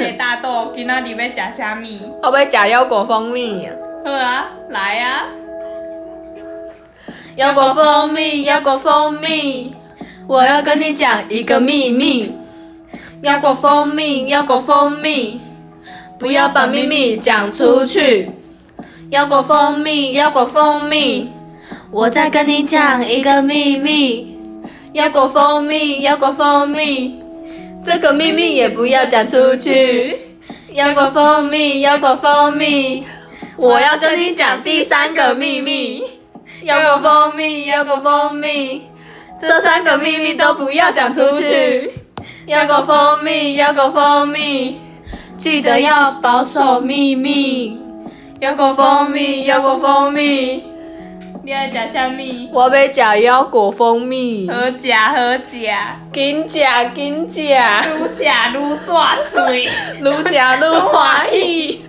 诶大肚，今仔日要食啥物？我要食腰果蜂蜜啊！好啊，来啊！腰果蜂蜜，腰果蜂蜜，我要跟你讲一个秘密。腰果蜂蜜，腰果蜂蜜，不要把秘密讲出去。腰果蜂蜜，腰果蜂蜜，我再跟你讲一个秘密。腰果蜂蜜，腰果蜂蜜，这个秘密也不要讲出去。腰果蜂蜜，腰果蜂蜜，我要跟你讲第三个秘密。腰果蜂蜜，腰果蜂蜜，这三个秘密都不要讲出去。腰果蜂蜜，腰果蜂蜜，记得要保守秘密。腰果蜂蜜，腰果蜂蜜，你爱食啥物？我要吃腰果蜂蜜，好食好食，紧食紧食，愈食愈煞嘴。愈吃愈欢喜。